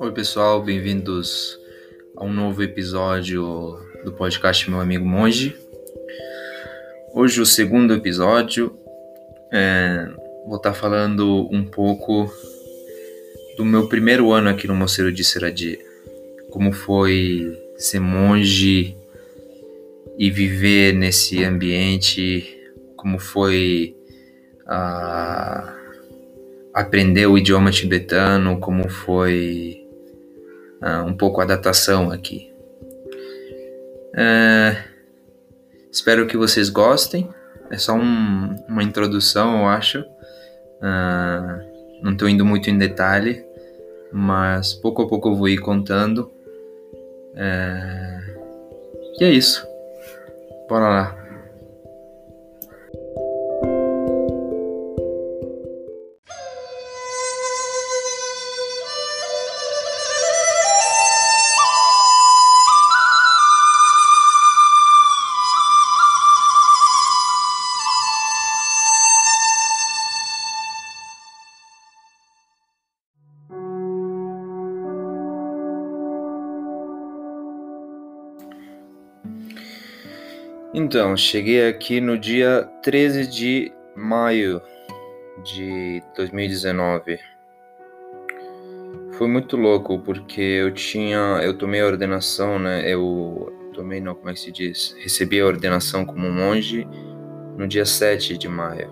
Oi, pessoal, bem-vindos a um novo episódio do podcast Meu Amigo Monge. Hoje, o segundo episódio, é, vou estar falando um pouco do meu primeiro ano aqui no Mosteiro de Seradi. Como foi ser monge e viver nesse ambiente, como foi. Uh, aprender o idioma tibetano, como foi uh, um pouco a adaptação aqui. Uh, espero que vocês gostem. É só um, uma introdução, eu acho. Uh, não estou indo muito em detalhe, mas pouco a pouco eu vou ir contando. e é isso. Bora lá. Então, cheguei aqui no dia 13 de maio de 2019. Foi muito louco porque eu tinha, eu tomei a ordenação, né? Eu tomei, não, como é que se diz? Recebi a ordenação como monge no dia 7 de maio.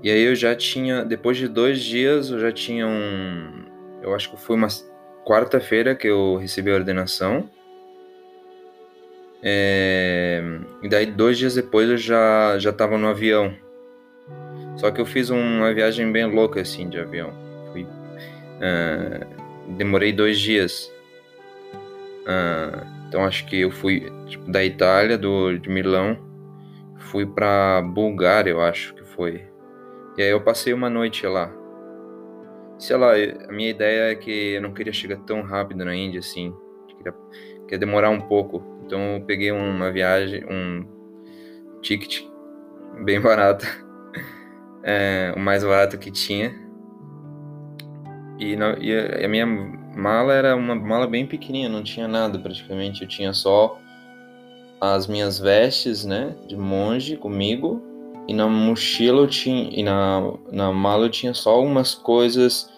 E aí eu já tinha, depois de dois dias, eu já tinha um, eu acho que foi uma quarta-feira que eu recebi a ordenação. É, e daí dois dias depois eu já já estava no avião. Só que eu fiz uma viagem bem louca assim de avião. Fui, uh, demorei dois dias. Uh, então acho que eu fui tipo, da Itália, do de Milão, fui para Bulgária, eu acho que foi. E aí eu passei uma noite lá. Sei lá, a minha ideia é que eu não queria chegar tão rápido na Índia assim. Queria, queria demorar um pouco. Então eu peguei uma viagem, um ticket bem barato, é, o mais barato que tinha. E, e, a minha mala era uma mala bem pequenininha, não tinha nada praticamente. Eu tinha só as minhas vestes, né, de monge comigo. E na mochila eu tinha, e na, na mala eu tinha só algumas coisas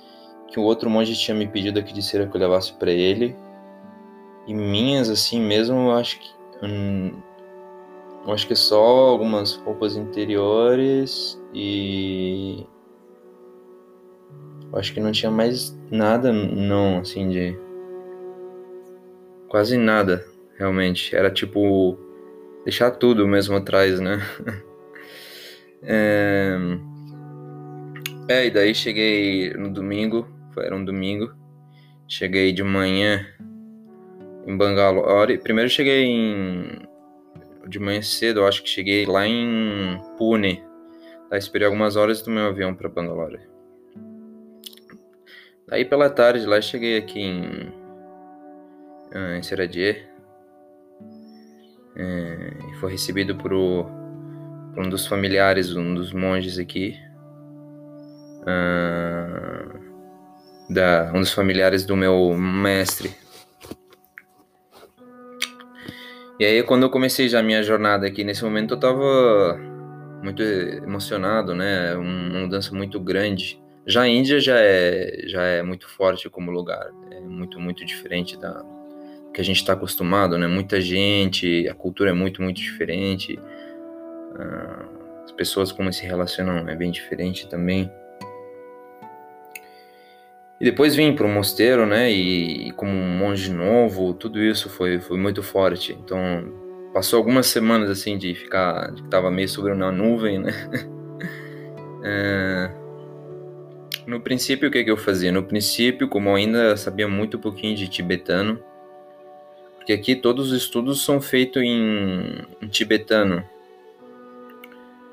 que o outro monge tinha me pedido aqui de cera que eu levasse para ele e minhas, assim mesmo, eu acho que. Hum, eu acho que é só algumas roupas interiores e. Eu acho que não tinha mais nada, não, assim, de. Quase nada, realmente. Era tipo. Deixar tudo mesmo atrás, né? é... é, e daí cheguei no domingo, era um domingo. Cheguei de manhã em Bangalore. Primeiro cheguei em de manhã cedo, eu acho que cheguei lá em Pune. Esperei algumas horas do meu avião para Bangalore. Daí pela tarde lá cheguei aqui em ah, em Seradier. É, e foi recebido por, o, por, um dos familiares, um dos monges aqui. Uh, da, um dos familiares do meu mestre, E aí, quando eu comecei já a minha jornada aqui, nesse momento eu tava muito emocionado, né? Uma mudança muito grande. Já a Índia já é, já é muito forte como lugar, é muito, muito diferente da que a gente está acostumado, né? Muita gente, a cultura é muito, muito diferente. Ah, as pessoas como se relacionam é bem diferente também. E depois vim para o mosteiro, né? E, e, como um monge novo, tudo isso foi, foi muito forte. Então, passou algumas semanas assim de ficar, de que tava meio sobre uma nuvem, né? é... No princípio, o que, que eu fazia? No princípio, como eu ainda sabia muito pouquinho de tibetano, porque aqui todos os estudos são feitos em, em tibetano.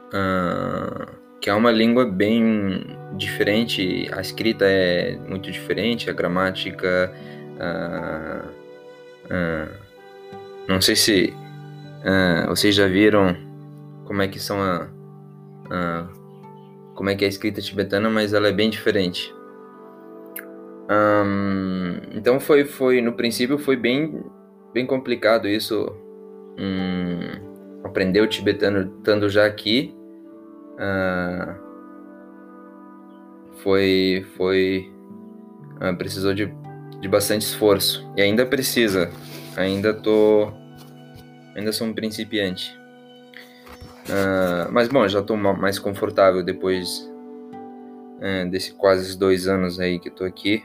Uh, que é uma língua bem diferente, a escrita é muito diferente, a gramática. Uh, uh, não sei se uh, vocês já viram como é que são a, como é que é a escrita tibetana, mas ela é bem diferente. Um, então foi, foi, no princípio foi bem, bem complicado isso, um, aprender o tibetano estando já aqui. Uh, foi, foi, uh, precisou de, de bastante esforço e ainda precisa. Ainda tô, ainda sou um principiante. Uh, mas bom, já estou mais confortável depois uh, desse quase dois anos aí que estou aqui.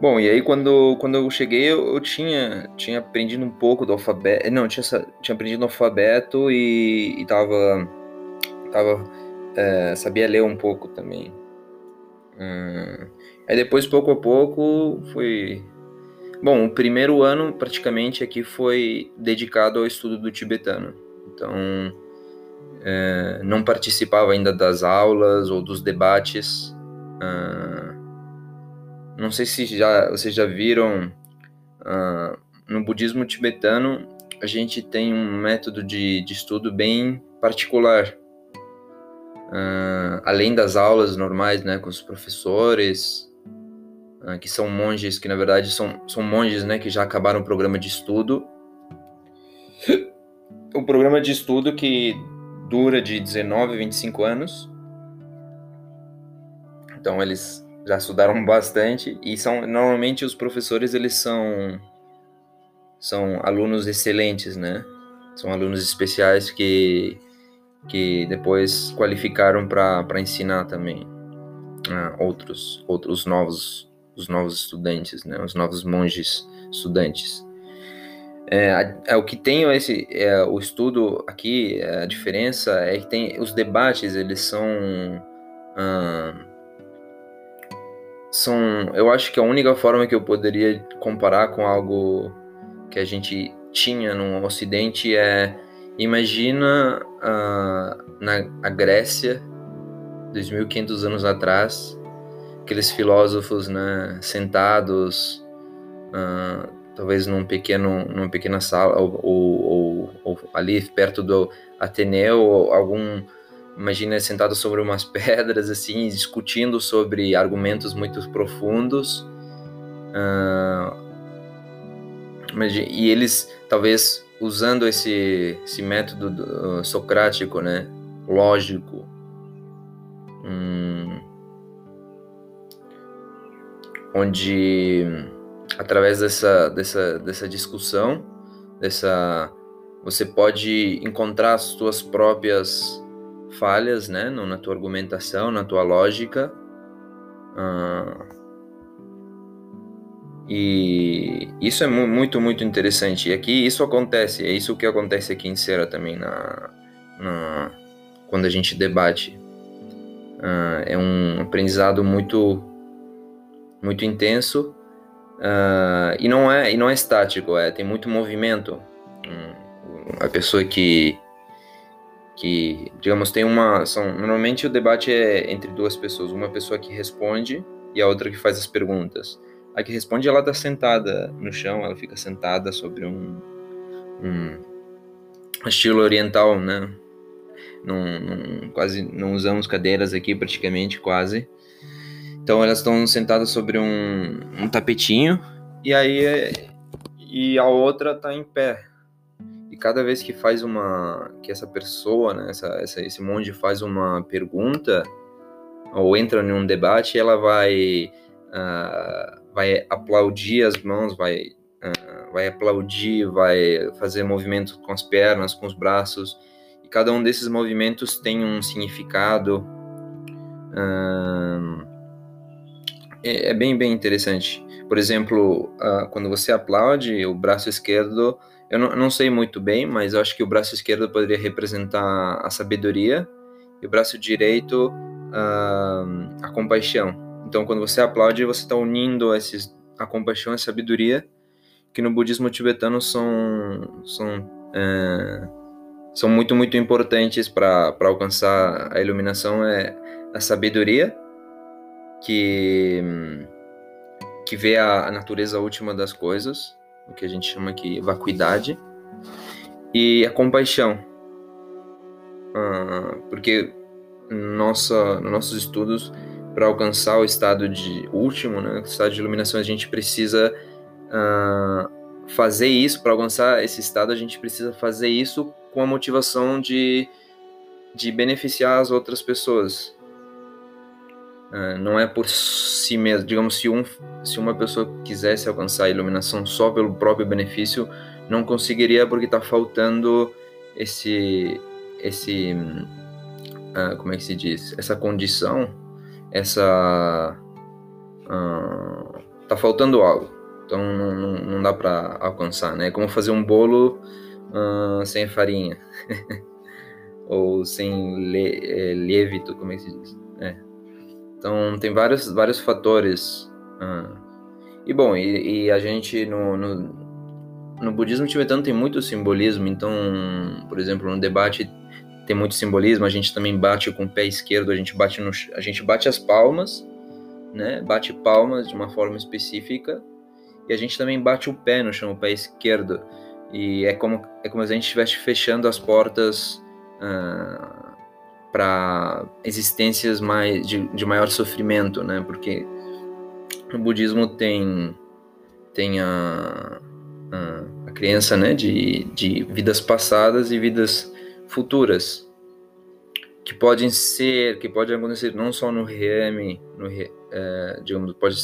Bom, e aí quando, quando eu cheguei eu, eu, tinha, tinha aprendido um pouco do alfabeto, não, tinha, tinha aprendido o alfabeto e, e tava, tava é, sabia ler um pouco também. Hum, aí depois, pouco a pouco, fui... Bom, o primeiro ano praticamente aqui foi dedicado ao estudo do tibetano. Então, é, não participava ainda das aulas ou dos debates. Uh, não sei se já vocês já viram no budismo tibetano a gente tem um método de, de estudo bem particular. Uh, além das aulas normais, né, com os professores, que são monges, que na verdade são, são monges, né, que já acabaram o programa de estudo. O programa de estudo que dura de 19 a 25 anos. Então eles já estudaram bastante e são normalmente os professores eles são são alunos excelentes, né? São alunos especiais que que depois qualificaram para ensinar também ah, outros outros novos os novos estudantes, né? Os novos monges estudantes. É, é, o que tem esse é, o estudo aqui a diferença é que tem os debates eles são são eu acho que a única forma que eu poderia comparar com algo que a gente tinha no Ocidente é imagina na a Grécia 2.500 anos atrás aqueles filósofos né sentados uh, talvez num pequeno, numa pequena sala ou, ou, ou, ou ali perto do Ateneu, algum imagina sentado sobre umas pedras assim, discutindo sobre argumentos muito profundos. Uh, e eles talvez usando esse, esse método do, uh, socrático, né, lógico, um, onde através dessa, dessa, dessa discussão, dessa, você pode encontrar as suas próprias falhas, né, na tua argumentação, na tua lógica. Uh, e isso é muito, muito interessante. E aqui isso acontece, é isso que acontece aqui em Cera também, na, na quando a gente debate. Uh, é um aprendizado muito, muito intenso Uh, e não é e não é estático, é tem muito movimento. a pessoa que que digamos tem uma são normalmente o debate é entre duas pessoas, uma pessoa que responde e a outra que faz as perguntas. A que responde ela está sentada no chão, ela fica sentada sobre um, um estilo oriental, né? Não, quase não usamos cadeiras aqui praticamente quase. Então elas estão sentadas sobre um, um tapetinho e aí e a outra está em pé. E cada vez que faz uma que essa pessoa, né, essa, essa, esse monge faz uma pergunta ou entra em um debate, ela vai uh, vai aplaudir as mãos, vai uh, vai aplaudir, vai fazer movimentos com as pernas, com os braços. E cada um desses movimentos tem um significado. Uh, é, bem, bem interessante. Por exemplo, uh, quando você aplaude, o braço esquerdo, eu não, não, sei muito bem, mas eu acho que o braço esquerdo poderia representar a sabedoria e o braço direito a compaixão. Então, quando você aplaude, você está unindo esses, a compaixão e a sabedoria, que no budismo tibetano são, são, é, são muito, muito importantes para alcançar a iluminação. É a sabedoria que, que vê a, a natureza última das coisas, o que a gente chama aqui vacuidade, e a compaixão. Ah, porque nossa, nos nossos estudos para alcançar o estado de último, né, o estado de iluminação, a gente precisa uh, fazer isso, para alcançar esse estado, a gente precisa fazer isso com a motivação de, de beneficiar as outras pessoas. Uh, não é por si mesmo. Digamos, se, um, se uma pessoa quisesse alcançar a iluminação só pelo próprio benefício, não conseguiria porque está faltando esse, esse, uh, como é que se diz, essa condição, essa, uh, tá faltando algo. Então não, não, não dá para alcançar, né? É como fazer um bolo uh, sem farinha ou sem le, é, levito, como é que se diz? É. Então tem vários vários fatores. e bom, e, e a gente no, no no budismo tibetano tem muito simbolismo, então, por exemplo, no debate tem muito simbolismo, a gente também bate com o pé esquerdo, a gente bate no, a gente bate as palmas, né? Bate palmas de uma forma específica e a gente também bate o pé no chão, o pé esquerdo. E é como é como se a gente estivesse fechando as portas uh, ah, para existências mais de, de maior sofrimento, né? Porque no budismo tem tem a a, a criança, né, de, de vidas passadas e vidas futuras que podem ser, que podem acontecer não só no REM, no, é, digamos, pode,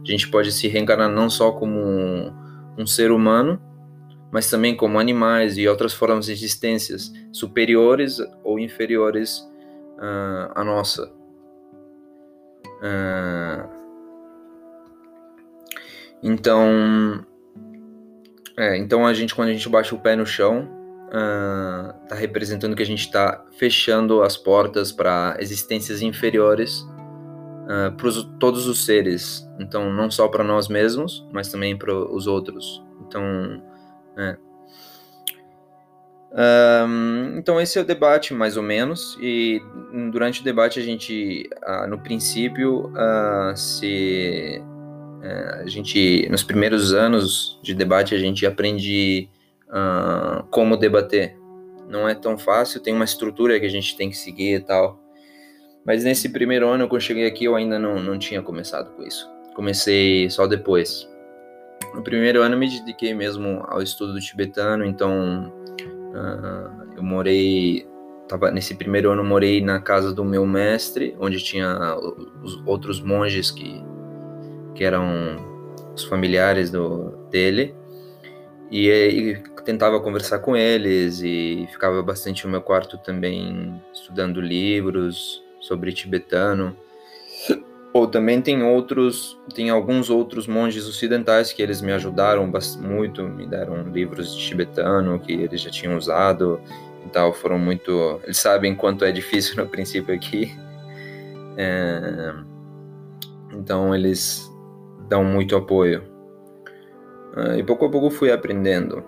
a gente pode se reencarnar não só como um, um, ser humano, mas também como animais e outras formas de existências superiores ou inferiores uh, à nossa. Uh, então, é, então a gente, quando a gente baixa o pé no chão, uh, tá representando que a gente está fechando as portas para existências inferiores uh, ah, para todos os seres. Então, não só para nós mesmos, mas também para os outros. Então, é. Um, então esse é o debate mais ou menos e durante o debate a gente uh, no princípio uh, se é, a gente, nos primeiros anos de debate, a gente aprende uh, como debater. Não é tão fácil, tem uma estrutura que a gente tem que seguir e tal. Mas nesse primeiro ano, quando eu cheguei aqui, eu ainda não, não tinha começado com isso. Comecei só depois. No primeiro ano, me dediquei mesmo ao estudo do tibetano, então uh, eu morei. Tava, nesse primeiro ano, morei na casa do meu mestre, onde tinha os outros monges que que eram os familiares do, dele, e, e tentava conversar com eles e ficava bastante no meu quarto também estudando livros sobre tibetano. Ou também tem outros, tem alguns outros monges ocidentais que eles me ajudaram muito, me deram livros de tibetano que eles já tinham usado e tal, foram muito, eles sabem quanto é difícil no princípio aqui. É, então eles dão muito apoio. Uh, e pouco a pouco fui aprendendo.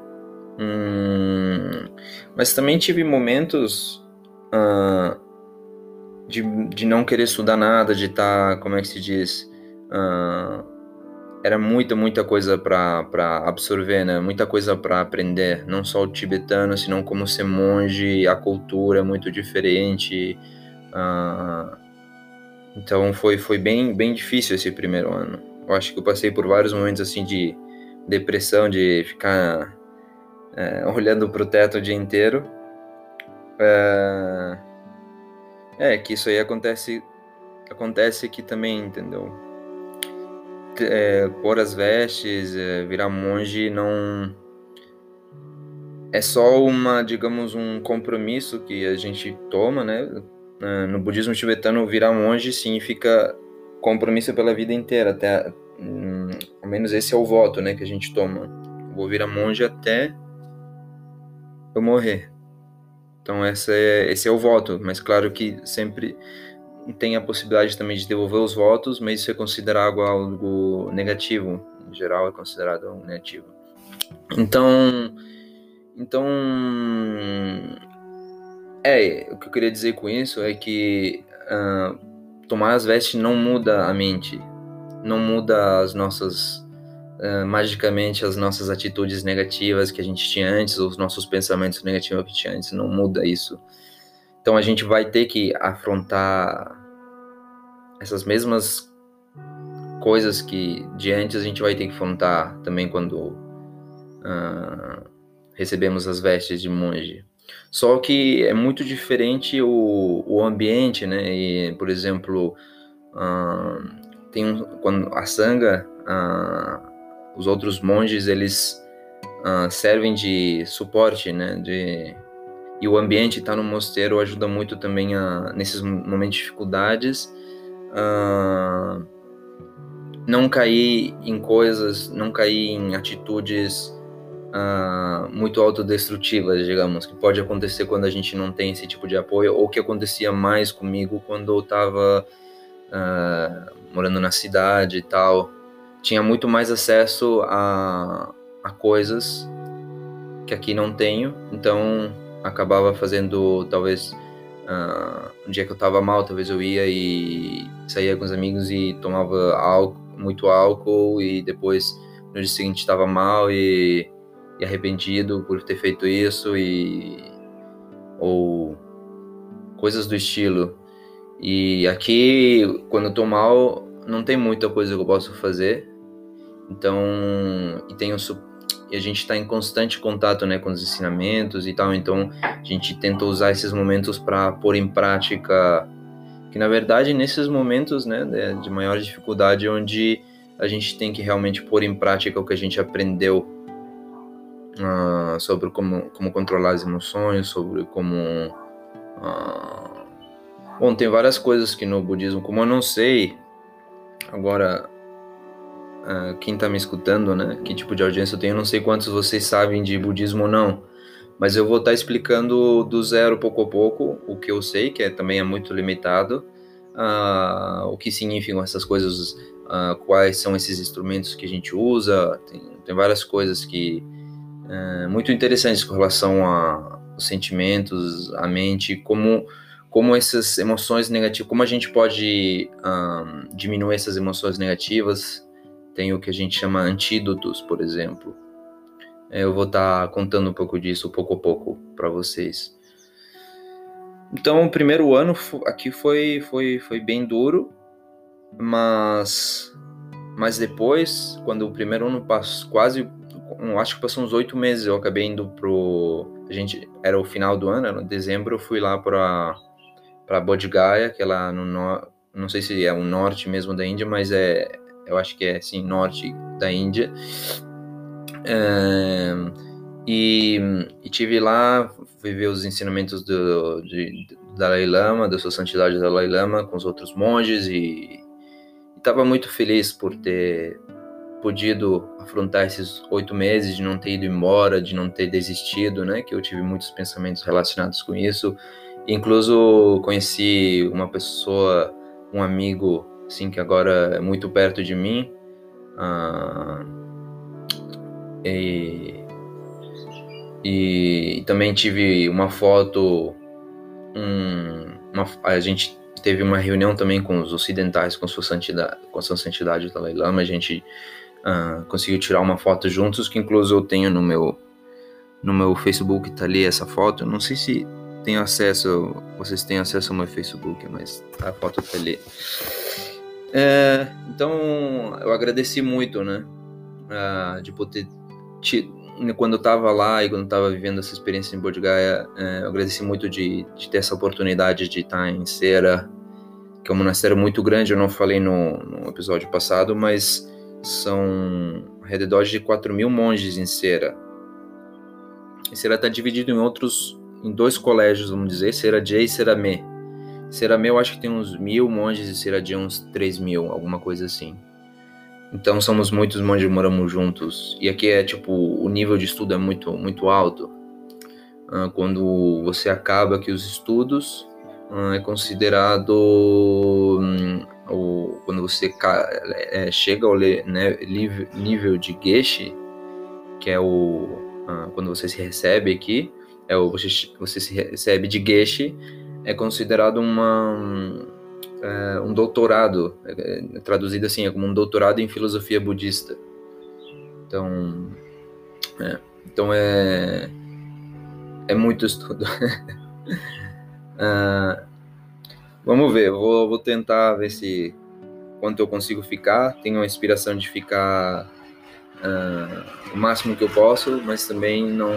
Hum, mas também tive momentos uh, de, de não querer estudar nada, de estar, tá, como é que se diz? Uh, era muita, muita coisa para absorver, né? Muita coisa para aprender. Não só o tibetano, senão como ser monge, a cultura é muito diferente. Uh, então foi, foi bem, bem difícil esse primeiro ano. Eu acho que eu passei por vários momentos assim de depressão, de ficar é, olhando pro teto o dia inteiro. É, é, que isso aí acontece acontece aqui também, entendeu? É, pôr as vestes, é, virar monge não é só uma, digamos, um compromisso que a gente toma, né? É, no budismo tibetano, virar monge significa compromisso pela vida inteira, até menos esse é o voto, né, que a gente toma. Vou virar monge até eu morrer. Então essa é, esse é o voto, mas claro que sempre tem a possibilidade também de devolver os votos, mas isso é considerado algo negativo, em geral é considerado algo negativo. Então, então é o que eu queria dizer com isso é que uh, tomar as vestes não muda a mente, não muda as nossas magicamente as nossas atitudes negativas que a gente tinha antes, os nossos pensamentos negativos que tinha antes, não muda isso. Então a gente vai ter que afrontar essas mesmas coisas que de antes a gente vai ter que afrontar também quando uh, recebemos as vestes de monge. Só que é muito diferente o, o ambiente, né? E, por exemplo, uh, tem um, quando a sanga, uh, os outros monges eles servem de suporte, né? De, e o ambiente estar tá no mosteiro ajuda muito também a, nesses momentos de dificuldades. Uh, não cair em coisas, não cair em atitudes uh, muito autodestrutivas, digamos, que pode acontecer quando a gente não tem esse tipo de apoio, ou que acontecia mais comigo quando eu estava uh, morando na cidade e tal. Tinha muito mais acesso a, a coisas que aqui não tenho, então acabava fazendo talvez uh, um dia que eu estava mal, talvez eu ia e saía com os amigos e tomava álcool muito álcool e depois no dia seguinte estava mal e, e, arrependido por ter feito isso e ou coisas do estilo. E aqui, quando eu tô mal, não tem muita coisa que eu posso fazer. Então, e tem um, e a gente está em constante contato, né, com os ensinamentos e tal. Então, a gente tenta usar esses momentos para pôr em prática que na verdade nesses momentos né, de maior dificuldade onde a gente tem que realmente pôr em prática o que a gente aprendeu uh, sobre como, como controlar as emoções, sobre como uh... bom tem várias coisas que no budismo como eu não sei agora uh, quem está me escutando né? Que tipo de audiência eu tenho eu não sei quantos vocês sabem de budismo ou não mas eu vou estar explicando do zero pouco a pouco o que eu sei, que é, também é muito limitado, uh, o que significam essas coisas, uh, quais são esses instrumentos que a gente usa, tem, tem várias coisas que uh, muito interessantes com relação aos sentimentos, a mente, como como essas emoções negativas, como a gente pode um, diminuir essas emoções negativas, tem o que a gente chama antídotos, por exemplo, eu vou estar tá contando um pouco disso pouco a pouco para vocês. Então, o primeiro ano aqui foi, foi, foi bem duro, mas, mas depois, quando o primeiro ano passou, quase, acho que passou uns oito meses, eu acabei indo pro. A gente, era o final do ano, era em dezembro, eu fui lá para para Bodh Gaya, que é lá no não sei se é o norte mesmo da Índia, mas é, eu acho que é assim, norte da Índia. É, e, e tive lá, viver os ensinamentos do, de, do Dalai Lama, da sua santidade Dalai Lama, com os outros monges e estava muito feliz por ter podido afrontar esses oito meses de não ter ido embora, de não ter desistido, né? Que eu tive muitos pensamentos relacionados com isso. Incluso conheci uma pessoa, um amigo, assim, que agora é muito perto de mim. Uh, e, e também tive uma foto, um, uma, a gente teve uma reunião também com os ocidentais, com sua santidade, com a sua santidade Dalai Lama, a gente uh, conseguiu tirar uma foto juntos, que incluso eu tenho no meu no meu Facebook, tá ali essa foto, não sei se tenho acesso, vocês têm acesso ao meu Facebook, mas a foto tá ali. É, então, eu agradeci muito, né, uh, de poder quando eu estava lá e quando estava vivendo essa experiência em Bodh Gaya, é, eu agradeci muito de, de, ter essa oportunidade de estar em Cera, que é um monastério muito grande, eu não falei no, no episódio passado, mas são ao de 4 mil monges em Cera. E Cera está dividido em outros, em dois colégios, vamos dizer, Cera J e Cera Me. Cera Me eu acho que tem uns mil monges e Cera J uns 3 mil, alguma coisa assim. Então somos muitos monges moramos juntos. E aqui é tipo, o nível de estudo é muito, muito alto. Uh, quando você acaba aqui os estudos, uh, é considerado. Um, o, quando você é, chega ao né, nível de Geshe, que é o. Uh, quando você se recebe aqui, é o, você, você se recebe de Geshe, é considerado uma é, um doutorado, é, traduzido assim, é como um doutorado em filosofia budista. Então, é, então é, é muito estudo. uh, Vamos ver, vou, vou tentar ver se quanto eu consigo ficar. Tenho a inspiração de ficar uh, o máximo que eu posso, mas também não,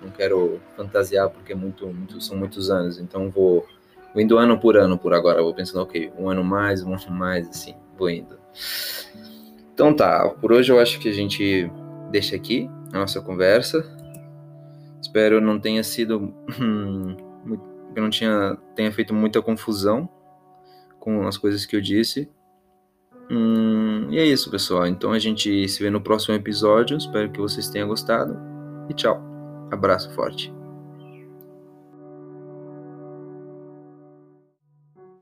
não quero fantasiar porque é muito, muito, são muitos anos. Então vou, vou indo ano por ano por agora. Vou pensando, ok, um ano mais, um ano mais, assim, vou indo. Então tá, por hoje eu acho que a gente deixa aqui a nossa conversa. Espero não tenha sido que não tinha tenha feito muita confusão com as coisas que eu disse. Hum, e é isso, pessoal. Então a gente se vê no próximo episódio. Espero que vocês tenham gostado. E tchau. Abraço forte.